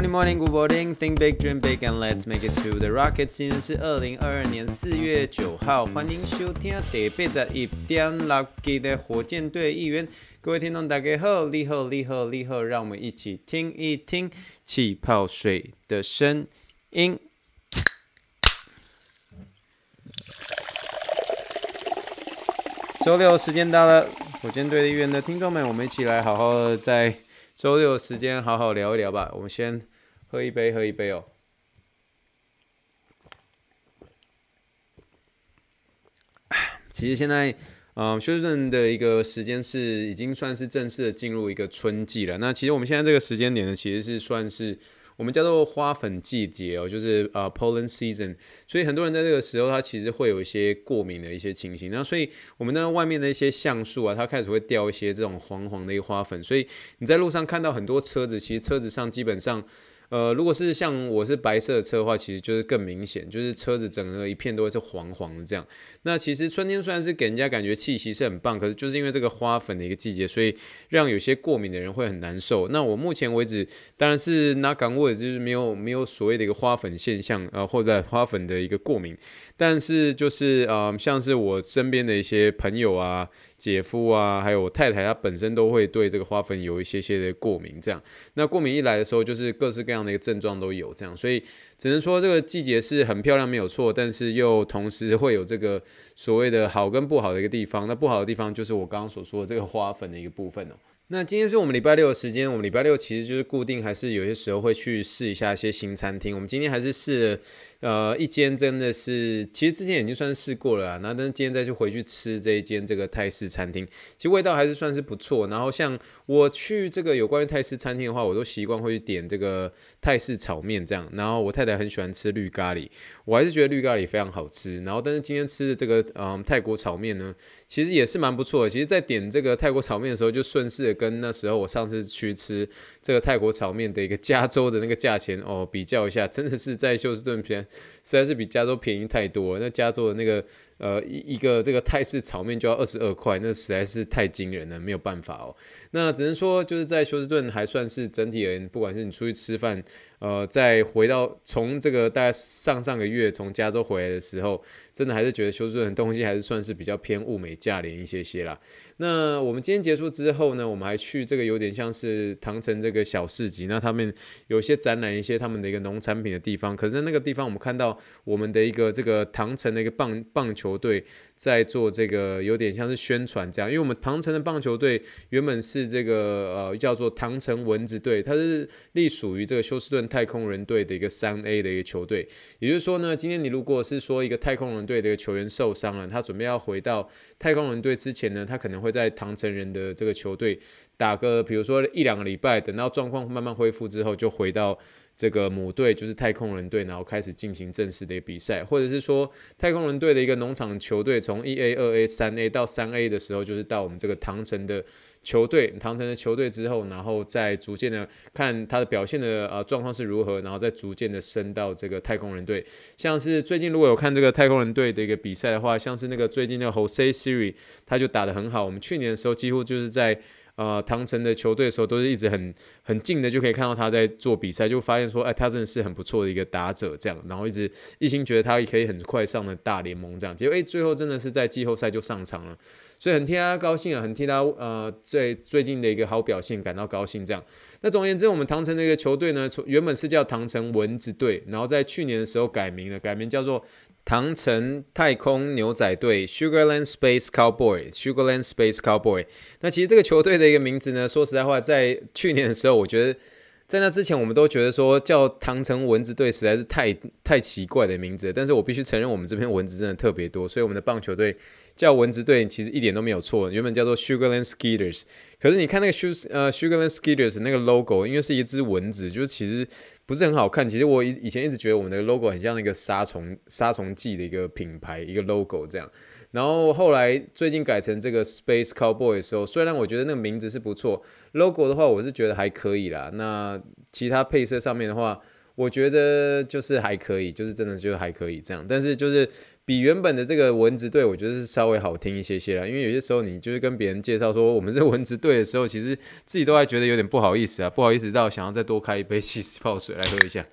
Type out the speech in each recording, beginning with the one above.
Morning, morning, good morning. Think big, dream big, and let's make it to the rocket. 今天是二零二二年四月九号，欢迎收听第八十一点六集的火箭队预言。各位听众大家好，你好，你好，你好，让我们一起听一听气泡水的声音。周六时间到了，火箭队的预言的听众们，我们一起来好好的在。周六时间，好好聊一聊吧。我们先喝一杯，喝一杯哦。其实现在，嗯、休斯顿的一个时间是已经算是正式的进入一个春季了。那其实我们现在这个时间点呢，其实是算是。我们叫做花粉季节哦，就是呃 pollen season，所以很多人在这个时候，他其实会有一些过敏的一些情形。那所以我们呢，外面的一些橡树啊，它开始会掉一些这种黄黄的一个花粉，所以你在路上看到很多车子，其实车子上基本上。呃，如果是像我是白色的车的话，其实就是更明显，就是车子整个一片都会是黄黄的这样。那其实春天虽然是给人家感觉气息是很棒，可是就是因为这个花粉的一个季节，所以让有些过敏的人会很难受。那我目前为止当然是拿港位，就是没有没有所谓的一个花粉现象啊，呃，或者花粉的一个过敏。但是就是呃，像是我身边的一些朋友啊。姐夫啊，还有我太太，她本身都会对这个花粉有一些些的过敏，这样。那过敏一来的时候，就是各式各样那个症状都有，这样。所以只能说这个季节是很漂亮，没有错，但是又同时会有这个所谓的好跟不好的一个地方。那不好的地方就是我刚刚所说的这个花粉的一个部分哦。那今天是我们礼拜六的时间，我们礼拜六其实就是固定，还是有些时候会去试一下一些新餐厅。我们今天还是试了。呃，一间真的是，其实之前已经算试过了啊，那但是今天再去回去吃这一间这个泰式餐厅，其实味道还是算是不错。然后像我去这个有关于泰式餐厅的话，我都习惯会去点这个泰式炒面这样。然后我太太很喜欢吃绿咖喱，我还是觉得绿咖喱非常好吃。然后但是今天吃的这个嗯泰国炒面呢，其实也是蛮不错的。其实，在点这个泰国炒面的时候，就顺势的跟那时候我上次去吃这个泰国炒面的一个加州的那个价钱哦比较一下，真的是在休斯顿边。实在是比加州便宜太多。那加州的那个呃一一个这个泰式炒面就要二十二块，那实在是太惊人了，没有办法哦。那只能说就是在休斯顿还算是整体而言，不管是你出去吃饭，呃，再回到从这个大概上上个月从加州回来的时候，真的还是觉得休斯顿的东西还是算是比较偏物美价廉一些些啦。那我们今天结束之后呢，我们还去这个有点像是唐城这个小市集，那他们有些展览，一些他们的一个农产品的地方。可是在那个地方，我们看到我们的一个这个唐城的一个棒棒球球队在做这个有点像是宣传这样，因为我们唐城的棒球队原本是这个呃叫做唐城蚊子队，它是隶属于这个休斯顿太空人队的一个三 A 的一个球队。也就是说呢，今天你如果是说一个太空人队的一个球员受伤了，他准备要回到太空人队之前呢，他可能会。在唐城人的这个球队打个，比如说一两个礼拜，等到状况慢慢恢复之后，就回到这个母队，就是太空人队，然后开始进行正式的比赛，或者是说太空人队的一个农场球队，从一 A、二 A、三 A 到三 A 的时候，就是到我们这个唐城的球队，唐城的球队之后，然后再逐渐的看他的表现的呃状况是如何，然后再逐渐的升到这个太空人队。像是最近如果有看这个太空人队的一个比赛的话，像是那个最近的 Jose Siri，他就打得很好。我们去年的时候几乎就是在呃唐城的球队的时候，都是一直很很近的就可以看到他在做比赛，就发现说，哎，他真的是很不错的一个打者这样，然后一直一心觉得他也可以很快上了大联盟这样，结果哎最后真的是在季后赛就上场了。所以很替他高兴啊，很替他呃最最近的一个好表现感到高兴。这样，那总而言之，我们唐城的一个球队呢，原本是叫唐城蚊子队，然后在去年的时候改名了，改名叫做唐城太空牛仔队 （Sugarland Space Cowboy）。Sugarland Space Cowboy。那其实这个球队的一个名字呢，说实在话，在去年的时候，我觉得。在那之前，我们都觉得说叫唐城蚊子队实在是太太奇怪的名字。但是我必须承认，我们这边蚊子真的特别多，所以我们的棒球队叫蚊子队其实一点都没有错。原本叫做 Sugarland Skeeters，可是你看那个 Sugar 呃 Sugarland Skeeters 那个 logo，因为是一只蚊子，就是其实不是很好看。其实我以以前一直觉得我们的 logo 很像那个杀虫杀虫剂的一个品牌一个 logo 这样。然后后来最近改成这个 Space Cowboy 的时候，虽然我觉得那个名字是不错，logo 的话我是觉得还可以啦。那其他配色上面的话，我觉得就是还可以，就是真的就是还可以这样。但是就是比原本的这个蚊子队，我觉得是稍微好听一些些啦。因为有些时候你就是跟别人介绍说我们是蚊子队的时候，其实自己都还觉得有点不好意思啊，不好意思到想要再多开一杯气泡水来喝一下。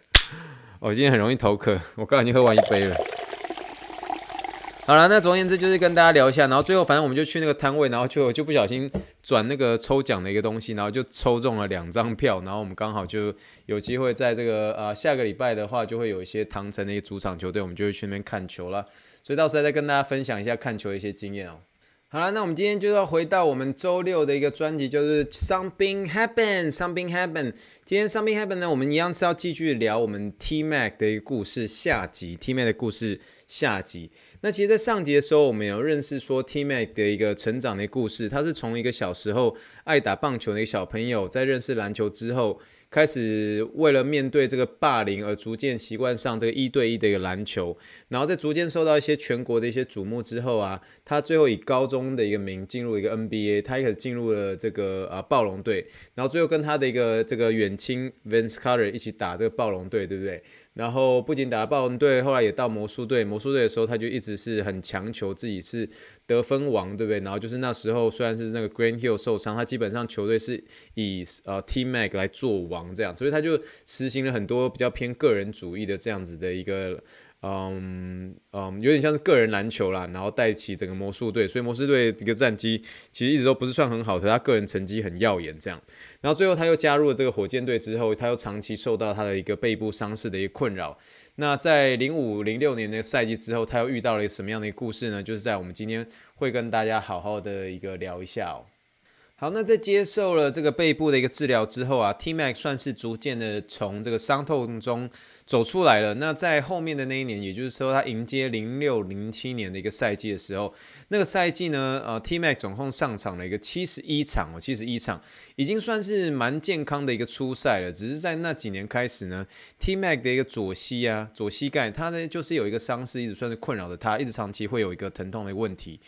我、今天很容易头渴，我刚刚已经喝完一杯了。好了，那总而言之就是跟大家聊一下，然后最后反正我们就去那个摊位，然后就就不小心转那个抽奖的一个东西，然后就抽中了两张票，然后我们刚好就有机会在这个呃下个礼拜的话，就会有一些唐城的一个主场球队，我们就会去那边看球了，所以到时候再跟大家分享一下看球的一些经验哦。好了，那我们今天就要回到我们周六的一个专辑，就是 Something Happen。Something Happen。今天 Something Happen 呢，我们一样是要继续聊我们 T Mac 的一个故事下集，T Mac 的故事下集。那其实，在上集的时候，我们有认识说 T Mac 的一个成长的故事，他是从一个小时候爱打棒球的一个小朋友，在认识篮球之后。开始为了面对这个霸凌而逐渐习惯上这个一对一的一个篮球，然后在逐渐受到一些全国的一些瞩目之后啊，他最后以高中的一个名进入一个 NBA，他一开始进入了这个啊暴龙队，然后最后跟他的一个这个远亲 Vince Carter 一起打这个暴龙队，对不对？然后不仅打暴龙队，后来也到魔术队。魔术队的时候，他就一直是很强求自己是得分王，对不对？然后就是那时候，虽然是那个 Grant Hill 受伤，他基本上球队是以呃 T Mac 来做王这样，所以他就实行了很多比较偏个人主义的这样子的一个。嗯嗯，有点像是个人篮球啦，然后带起整个魔术队，所以魔术队这个战绩其实一直都不是算很好，可他个人成绩很耀眼这样。然后最后他又加入了这个火箭队之后，他又长期受到他的一个背部伤势的一个困扰。那在零五零六年的赛季之后，他又遇到了一个什么样的一个故事呢？就是在我们今天会跟大家好好的一个聊一下哦。好，那在接受了这个背部的一个治疗之后啊，T Mac 算是逐渐的从这个伤痛中走出来了。那在后面的那一年，也就是说他迎接零六零七年的一个赛季的时候，那个赛季呢，呃，T Mac 总共上场了一个七十一场哦，七十一场，已经算是蛮健康的一个出赛了。只是在那几年开始呢，T Mac 的一个左膝啊，左膝盖，他呢就是有一个伤势，一直算是困扰着他，一直长期会有一个疼痛的问题。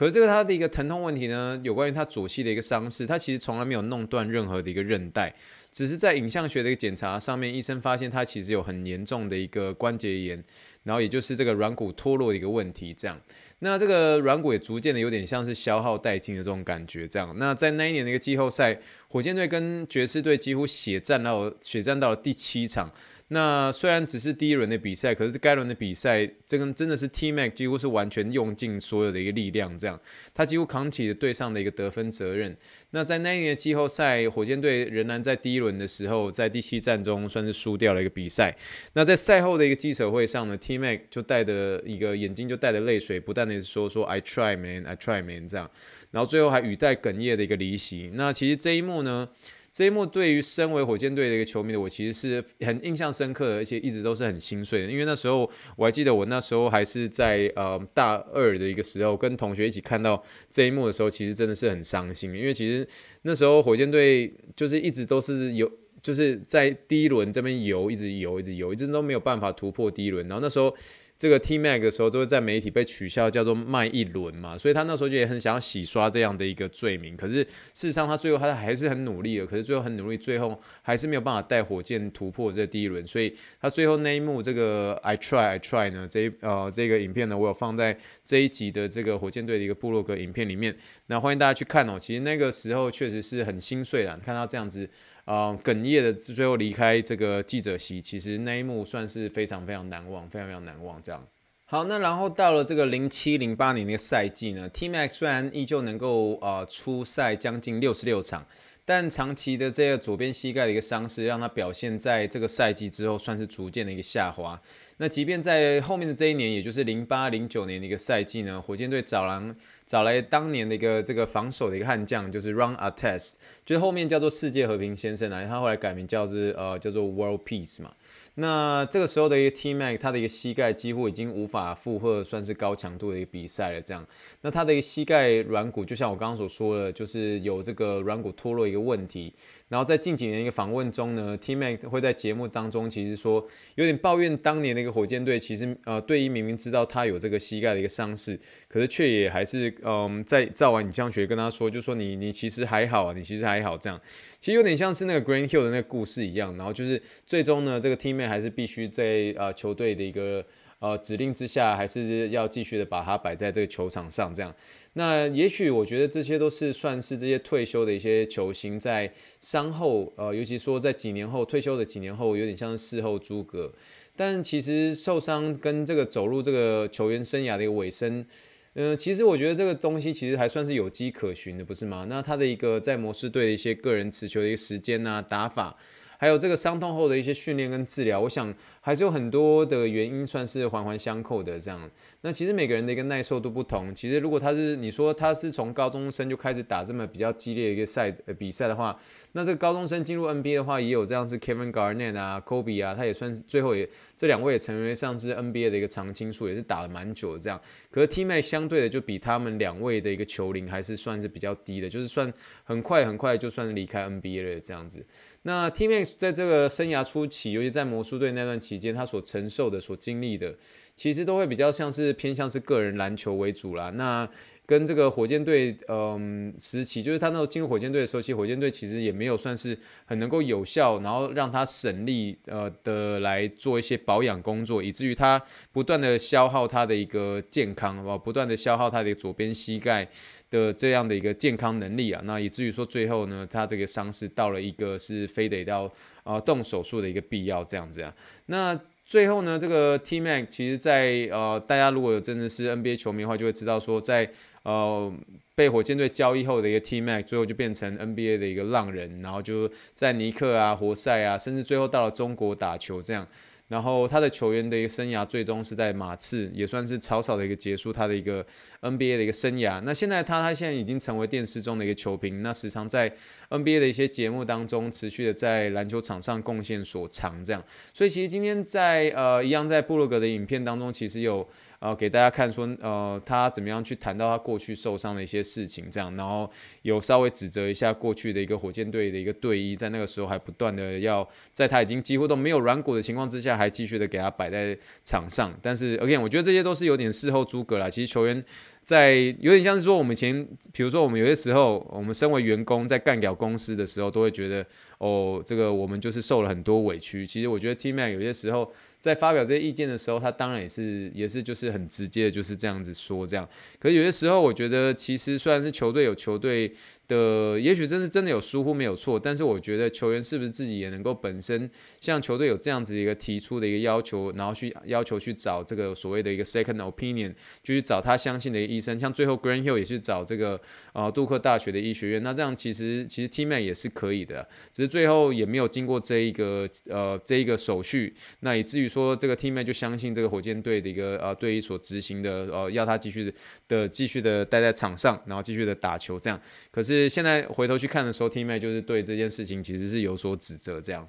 可是这个他的一个疼痛问题呢，有关于他左膝的一个伤势，他其实从来没有弄断任何的一个韧带，只是在影像学的一个检查上面，医生发现他其实有很严重的一个关节炎，然后也就是这个软骨脱落的一个问题。这样，那这个软骨也逐渐的有点像是消耗殆尽的这种感觉。这样，那在那一年的一个季后赛，火箭队跟爵士队几乎血战到血战到了第七场。那虽然只是第一轮的比赛，可是该轮的比赛，这个真的是 T Mac 几乎是完全用尽所有的一个力量，这样他几乎扛起了队上的一个得分责任。那在那一年的季后赛，火箭队仍然在第一轮的时候，在第七战中算是输掉了一个比赛。那在赛后的一个记者会上呢，T Mac 就带着一个眼睛就带着泪水，不断的说说 I try man, I try man 这样，然后最后还语带哽咽的一个离席。那其实这一幕呢。这一幕对于身为火箭队的一个球迷的我，其实是很印象深刻的，而且一直都是很心碎的。因为那时候我还记得，我那时候还是在呃大二的一个时候，跟同学一起看到这一幕的时候，其实真的是很伤心。因为其实那时候火箭队就是一直都是有，就是在第一轮这边游，一直游，一直游，一直都没有办法突破第一轮。然后那时候。这个 T Mac 的时候都会在媒体被取笑，叫做卖一轮嘛，所以他那时候就也很想要洗刷这样的一个罪名。可是事实上，他最后他还是很努力的，可是最后很努力，最后还是没有办法带火箭突破这第一轮。所以他最后那一幕，这个 I try I try 呢，这一呃这个影片呢，我有放在这一集的这个火箭队的一个部落格影片里面，那欢迎大家去看哦。其实那个时候确实是很心碎了，看到这样子。啊，哽咽的最后离开这个记者席，其实那一幕算是非常非常难忘，非常非常难忘。这样，好，那然后到了这个零七零八年那个赛季呢，T Max 虽然依旧能够啊出赛将近六十六场，但长期的这个左边膝盖的一个伤势，让他表现在这个赛季之后算是逐渐的一个下滑。那即便在后面的这一年，也就是零八零九年的一个赛季呢，火箭队找来。找来当年的一个这个防守的一个悍将，就是 Ron Artest，就是后面叫做世界和平先生啊，他后来改名叫是呃叫做 World Peace 嘛。那这个时候的一个 T Mac，他的一个膝盖几乎已经无法负荷，算是高强度的一个比赛了。这样，那他的一个膝盖软骨，就像我刚刚所说的，就是有这个软骨脱落一个问题。然后在近几年一个访问中呢，T Mac 会在节目当中其实说有点抱怨当年那个火箭队，其实呃队医明明知道他有这个膝盖的一个伤势，可是却也还是嗯在照完影像学跟他说，就说你你其实还好啊，你其实还好这样，其实有点像是那个 Green Hill 的那个故事一样，然后就是最终呢，这个 T Mac 还是必须在呃球队的一个呃指令之下，还是要继续的把它摆在这个球场上这样。那也许我觉得这些都是算是这些退休的一些球星在伤后，呃，尤其说在几年后退休的几年后，有点像是事后诸葛。但其实受伤跟这个走入这个球员生涯的一个尾声，嗯、其实我觉得这个东西其实还算是有迹可循的，不是吗？那他的一个在魔术队的一些个人持球的一个时间啊，打法。还有这个伤痛后的一些训练跟治疗，我想还是有很多的原因，算是环环相扣的这样。那其实每个人的一个耐受度不同。其实如果他是你说他是从高中生就开始打这么比较激烈的一个赛呃比赛的话，那这个高中生进入 NBA 的话，也有这样是 Kevin Garnett 啊、Kobe 啊，他也算是最后也这两位也成为上是 NBA 的一个常青树，也是打了蛮久的这样。可是 T-Mac 相对的就比他们两位的一个球龄还是算是比较低的，就是算很快很快就算离开 NBA 了这样子。那 T-Max 在这个生涯初期，尤其在魔术队那段期间，他所承受的、所经历的，其实都会比较像是偏向是个人篮球为主啦。那跟这个火箭队，嗯，时期，就是他那时候进入火箭队的时候，其实火箭队其实也没有算是很能够有效，然后让他省力，呃的来做一些保养工作，以至于他不断的消耗他的一个健康，哦，不断的消耗他的左边膝盖的这样的一个健康能力啊，那以至于说最后呢，他这个伤势到了一个是非得要啊、动手术的一个必要这样子啊，那。最后呢，这个 T-Mac 其实在，呃，大家如果有真的是 NBA 球迷的话，就会知道说，在呃被火箭队交易后的一个 T-Mac，最后就变成 NBA 的一个浪人，然后就在尼克啊、活塞啊，甚至最后到了中国打球这样。然后他的球员的一个生涯最终是在马刺，也算是草草的一个结束他的一个 NBA 的一个生涯。那现在他他现在已经成为电视中的一个球评，那时常在 NBA 的一些节目当中持续的在篮球场上贡献所长，这样。所以其实今天在呃一样在部落格的影片当中，其实有。呃，给大家看说，呃，他怎么样去谈到他过去受伤的一些事情，这样，然后有稍微指责一下过去的一个火箭队的一个队医，在那个时候还不断的要在他已经几乎都没有软骨的情况之下，还继续的给他摆在场上。但是，again，我觉得这些都是有点事后诸葛啦。其实球员在有点像是说，我们以前，比如说我们有些时候，我们身为员工在干掉公司的时候，都会觉得，哦，这个我们就是受了很多委屈。其实我觉得 T-Mac 有些时候。在发表这些意见的时候，他当然也是也是就是很直接的，就是这样子说这样。可是有些时候，我觉得其实虽然是球队有球队的，也许真是真的有疏忽没有错，但是我觉得球员是不是自己也能够本身像球队有这样子一个提出的一个要求，然后去要求去找这个所谓的一个 second opinion，就去找他相信的医生。像最后 Greenhill 也是找这个、呃、杜克大学的医学院，那这样其实其实 T-Mac 也是可以的，只是最后也没有经过这一个呃这一个手续，那以至于。说这个 T-Mac 就相信这个火箭队的一个呃队医所执行的呃要他继续的继续的待在场上，然后继续的打球这样。可是现在回头去看的时候，T-Mac 就是对这件事情其实是有所指责这样。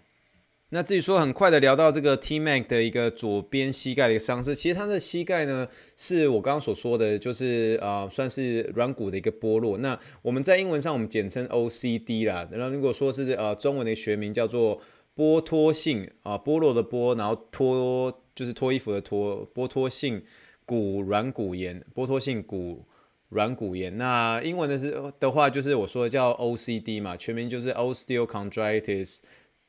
那至于说很快的聊到这个 T-Mac 的一个左边膝盖的一个伤势，其实他的膝盖呢是我刚刚所说的，就是呃算是软骨的一个剥落。那我们在英文上我们简称 OCD 啦，然后如果说是呃中文的学名叫做。剥脱性啊，剥落的剥，然后脱就是脱衣服的脱，剥脱性骨软骨炎，剥脱性骨软骨炎。那英文的是的话，就是我说的叫 OCD 嘛，全名就是 Osteochondritis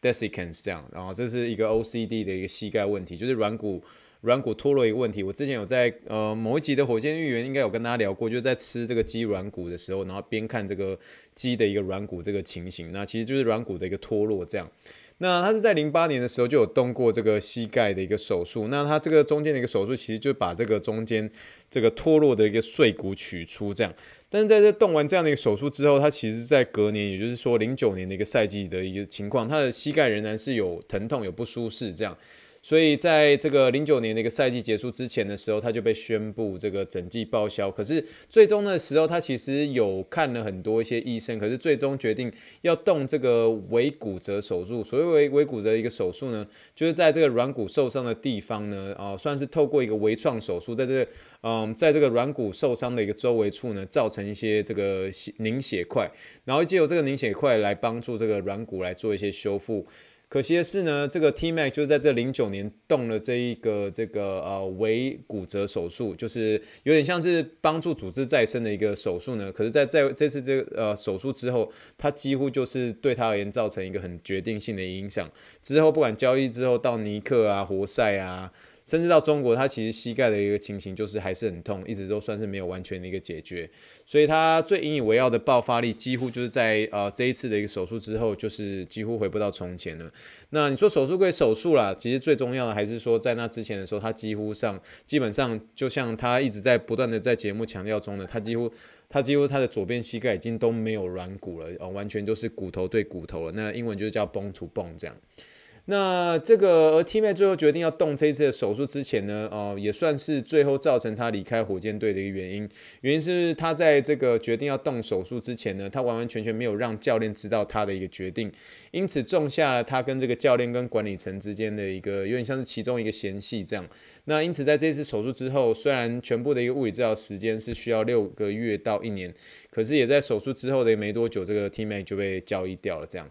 Dissecans 这样。然后这是一个 OCD 的一个膝盖问题，就是软骨软骨脱落一个问题。我之前有在呃某一集的火箭预言应该有跟大家聊过，就是在吃这个鸡软骨的时候，然后边看这个鸡的一个软骨这个情形，那其实就是软骨的一个脱落这样。那他是在零八年的时候就有动过这个膝盖的一个手术，那他这个中间的一个手术其实就把这个中间这个脱落的一个碎骨取出这样，但是在这动完这样的一个手术之后，他其实在隔年，也就是说零九年的一个赛季的一个情况，他的膝盖仍然是有疼痛、有不舒适这样。所以在这个零九年的一个赛季结束之前的时候，他就被宣布这个整季报销。可是最终的时候，他其实有看了很多一些医生，可是最终决定要动这个尾骨折手术。所谓尾尾骨折一个手术呢，就是在这个软骨受伤的地方呢，啊，算是透过一个微创手术，在这个嗯，在这个软骨受伤的一个周围处呢，造成一些这个凝血块，然后借由这个凝血块来帮助这个软骨来做一些修复。可惜的是呢，这个 T Mac 就在这零九年动了这一个这个呃尾骨折手术，就是有点像是帮助组织再生的一个手术呢。可是在在这次这个呃手术之后，他几乎就是对他而言造成一个很决定性的影响。之后不管交易之后到尼克啊、活塞啊。甚至到中国，他其实膝盖的一个情形就是还是很痛，一直都算是没有完全的一个解决。所以他最引以为傲的爆发力，几乎就是在呃这一次的一个手术之后，就是几乎回不到从前了。那你说手术归手术啦，其实最重要的还是说，在那之前的时候，他几乎上基本上就像他一直在不断的在节目强调中的，他几乎他几乎他的左边膝盖已经都没有软骨了，哦，完全就是骨头对骨头了。那英文就是叫 bone to bone 这样。那这个而 T m a 最后决定要动这一次的手术之前呢，哦，也算是最后造成他离开火箭队的一个原因。原因是他在这个决定要动手术之前呢，他完完全全没有让教练知道他的一个决定，因此种下了他跟这个教练跟管理层之间的一个有点像是其中一个嫌隙这样。那因此在这次手术之后，虽然全部的一个物理治疗时间是需要六个月到一年，可是也在手术之后的没多久，这个 T m a 就被交易掉了这样。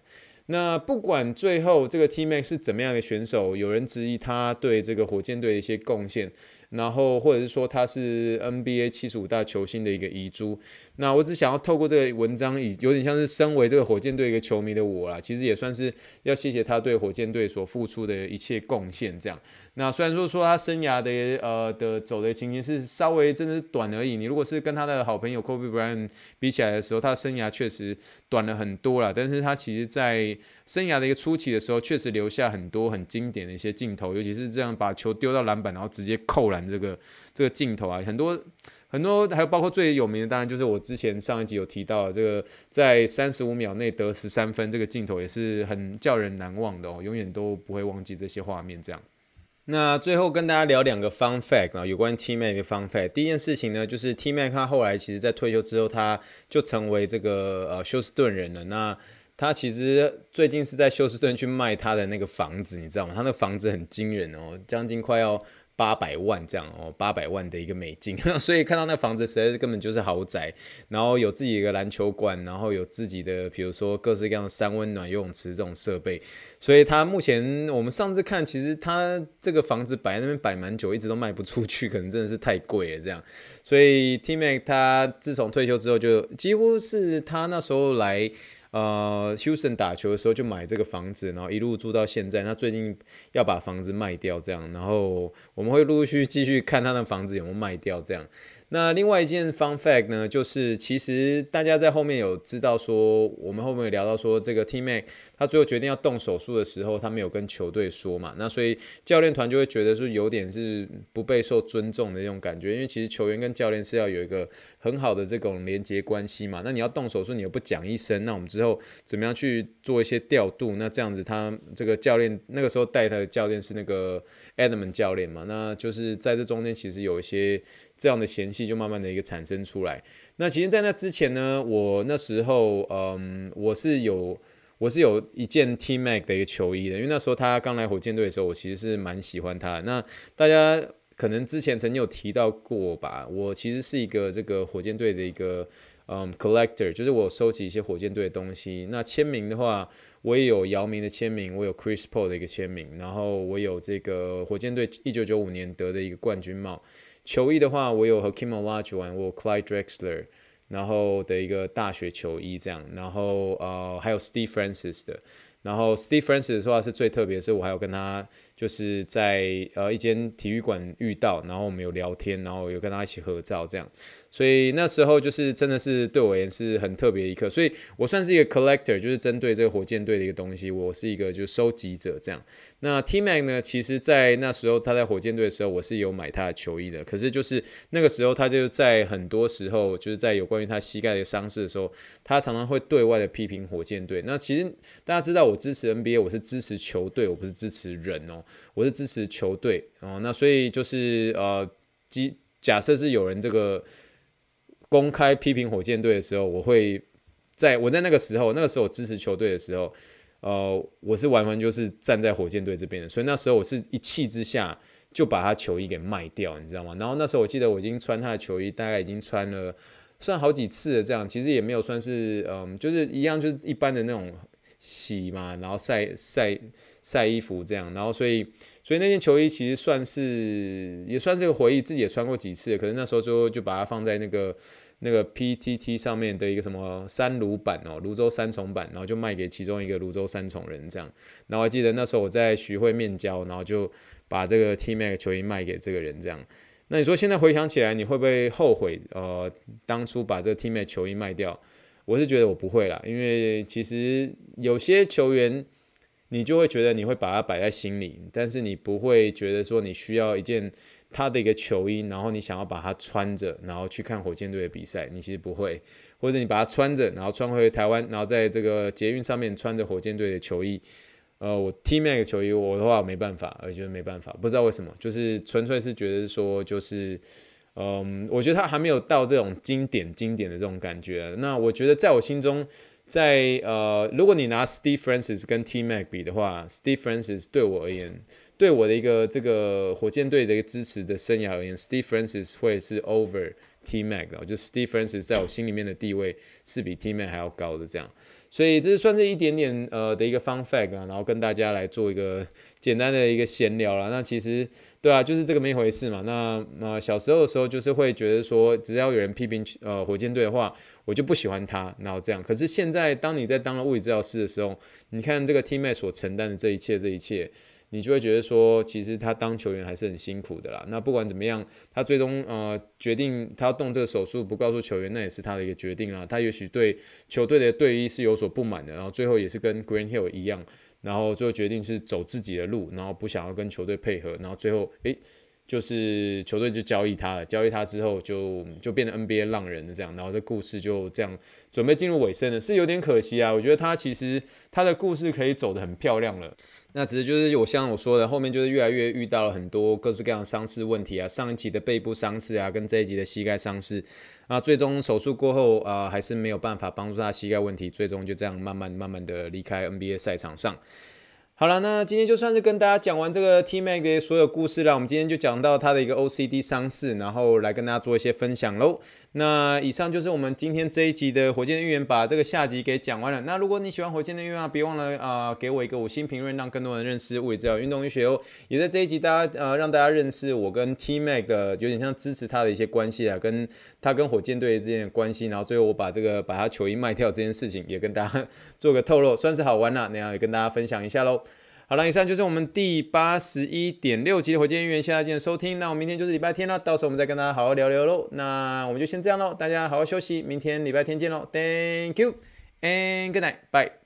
那不管最后这个 T-Mac 是怎么样的选手，有人质疑他对这个火箭队的一些贡献，然后或者是说他是 NBA 七十五大球星的一个遗珠。那我只想要透过这个文章，以有点像是身为这个火箭队一个球迷的我啦，其实也算是要谢谢他对火箭队所付出的一切贡献。这样，那虽然说说他生涯的呃的走的情形是稍微真的是短而已，你如果是跟他的好朋友 Kobe Bryant 比起来的时候，他的生涯确实短了很多啦。但是他其实在生涯的一个初期的时候，确实留下很多很经典的一些镜头，尤其是这样把球丢到篮板，然后直接扣篮这个这个镜头啊，很多。很多还有包括最有名的，当然就是我之前上一集有提到的这个，在三十五秒内得十三分这个镜头也是很叫人难忘的哦，永远都不会忘记这些画面。这样，那最后跟大家聊两个 fun fact 啊，有关 T-Mac 的 fun fact。第一件事情呢，就是 T-Mac 他后来其实在退休之后，他就成为这个呃休斯顿人了。那他其实最近是在休斯顿去卖他的那个房子，你知道吗？他那房子很惊人哦，将近快要。八百万这样哦，八百万的一个美金，所以看到那房子实在是根本就是豪宅，然后有自己一个篮球馆，然后有自己的比如说各式各样的三温暖游泳池这种设备，所以他目前我们上次看，其实他这个房子摆在那边摆蛮久，一直都卖不出去，可能真的是太贵了这样。所以 T-Mac 他自从退休之后，就几乎是他那时候来。呃，Houston 打球的时候就买这个房子，然后一路住到现在。他最近要把房子卖掉，这样，然后我们会陆续继续看他的房子有没有卖掉，这样。那另外一件 fun fact 呢，就是其实大家在后面有知道说，我们后面有聊到说，这个 T-Mac 他最后决定要动手术的时候，他没有跟球队说嘛，那所以教练团就会觉得说有点是不被受尊重的那种感觉，因为其实球员跟教练是要有一个很好的这种连接关系嘛，那你要动手术，你又不讲一声，那我们之后怎么样去做一些调度？那这样子他这个教练那个时候带他的教练是那个 Edelman 教练嘛，那就是在这中间其实有一些。这样的嫌隙就慢慢的一个产生出来。那其实，在那之前呢，我那时候，嗯，我是有，我是有一件 T-Mac 的一个球衣的，因为那时候他刚来火箭队的时候，我其实是蛮喜欢他的。那大家可能之前曾经有提到过吧，我其实是一个这个火箭队的一个，嗯，collector，就是我收集一些火箭队的东西。那签名的话，我也有姚明的签名，我有 Chris Paul 的一个签名，然后我有这个火箭队一九九五年得的一个冠军帽。球衣的话，我有和 Kim Olaju 玩过 Clyde Drexler，然后的一个大学球衣这样，然后呃还有 Steve Francis 的，然后 Steve Francis 的话是最特别是，我还有跟他就是在呃一间体育馆遇到，然后我们有聊天，然后有跟他一起合照这样。所以那时候就是真的是对我而言是很特别一刻，所以我算是一个 collector，就是针对这个火箭队的一个东西，我是一个就收集者这样。那 T-Mac 呢，其实在那时候他在火箭队的时候，我是有买他的球衣的。可是就是那个时候，他就在很多时候，就是在有关于他膝盖的伤势的时候，他常常会对外的批评火箭队。那其实大家知道，我支持 NBA，我是支持球队，我不是支持人哦，我是支持球队哦。那所以就是呃，即假设是有人这个。公开批评火箭队的时候，我会在我在那个时候，那个时候我支持球队的时候，呃，我是完全就是站在火箭队这边的，所以那时候我是一气之下就把他球衣给卖掉，你知道吗？然后那时候我记得我已经穿他的球衣，大概已经穿了算好几次了，这样其实也没有算是嗯，就是一样就是一般的那种洗嘛，然后晒晒晒衣服这样，然后所以所以那件球衣其实算是也算是个回忆，自己也穿过几次，可是那时候就就把它放在那个那个 PTT 上面的一个什么三芦版哦，泸州三重版，然后就卖给其中一个泸州三重人这样，然后我还记得那时候我在徐汇面交，然后就把这个 T-Mac 球衣卖给这个人这样。那你说现在回想起来，你会不会后悔？呃，当初把这个 T-Mac 球衣卖掉？我是觉得我不会啦，因为其实有些球员，你就会觉得你会把它摆在心里，但是你不会觉得说你需要一件他的一个球衣，然后你想要把它穿着，然后去看火箭队的比赛，你其实不会，或者你把它穿着，然后穿回台湾，然后在这个捷运上面穿着火箭队的球衣。呃，我 T-Mac 球衣，我的话没办法，我觉得没办法，不知道为什么，就是纯粹是觉得说，就是，嗯，我觉得他还没有到这种经典经典的这种感觉。那我觉得在我心中，在呃，如果你拿 Steve Francis 跟 T-Mac 比的话，Steve Francis 对我而言，对我的一个这个火箭队的一个支持的生涯而言，Steve Francis 会是 over T-Mac 的，就 Steve Francis 在我心里面的地位是比 T-Mac 还要高的这样。所以这是算是一点点呃的一个 fun fact 啊，然后跟大家来做一个简单的一个闲聊啦。那其实对啊，就是这个没回事嘛。那那小时候的时候就是会觉得说，只要有人批评呃火箭队的话，我就不喜欢他，然后这样。可是现在当你在当了物理治疗师的时候，你看这个 T-Mac 所承担的这一切，这一切。你就会觉得说，其实他当球员还是很辛苦的啦。那不管怎么样，他最终呃决定他要动这个手术，不告诉球员，那也是他的一个决定啊。他也许对球队的队医是有所不满的，然后最后也是跟 Green Hill 一样，然后最后决定是走自己的路，然后不想要跟球队配合，然后最后诶。就是球队就交易他了，交易他之后就就变成 NBA 浪人了这样，然后这故事就这样准备进入尾声了，是有点可惜啊。我觉得他其实他的故事可以走得很漂亮了，那只是就是我像我说的，后面就是越来越遇到了很多各式各样的伤势问题啊，上一集的背部伤势啊，跟这一集的膝盖伤势啊，最终手术过后啊，还是没有办法帮助他膝盖问题，最终就这样慢慢慢慢的离开 NBA 赛场上。好了，那今天就算是跟大家讲完这个 T-Mac 的所有故事了。我们今天就讲到他的一个 OCD 伤势，然后来跟大家做一些分享喽。那以上就是我们今天这一集的火箭的预言，把这个下集给讲完了。那如果你喜欢火箭的预言啊，别忘了啊、给我一个五星评论，让更多人认识物理治疗运动医学哦。也在这一集，大家呃让大家认识我跟 T-Mac 有点像支持他的一些关系啊，跟他跟火箭队之间的关系。然后最后我把这个把他球衣卖掉这件事情也跟大家 做个透露，算是好玩啦。那样也跟大家分享一下喽。好了，以上就是我们第八十一点六集的火箭预言，谢谢大家收听。那我们明天就是礼拜天了，到时候我们再跟大家好好聊聊喽。那我们就先这样喽，大家好好休息，明天礼拜天见喽。Thank you and good night, bye.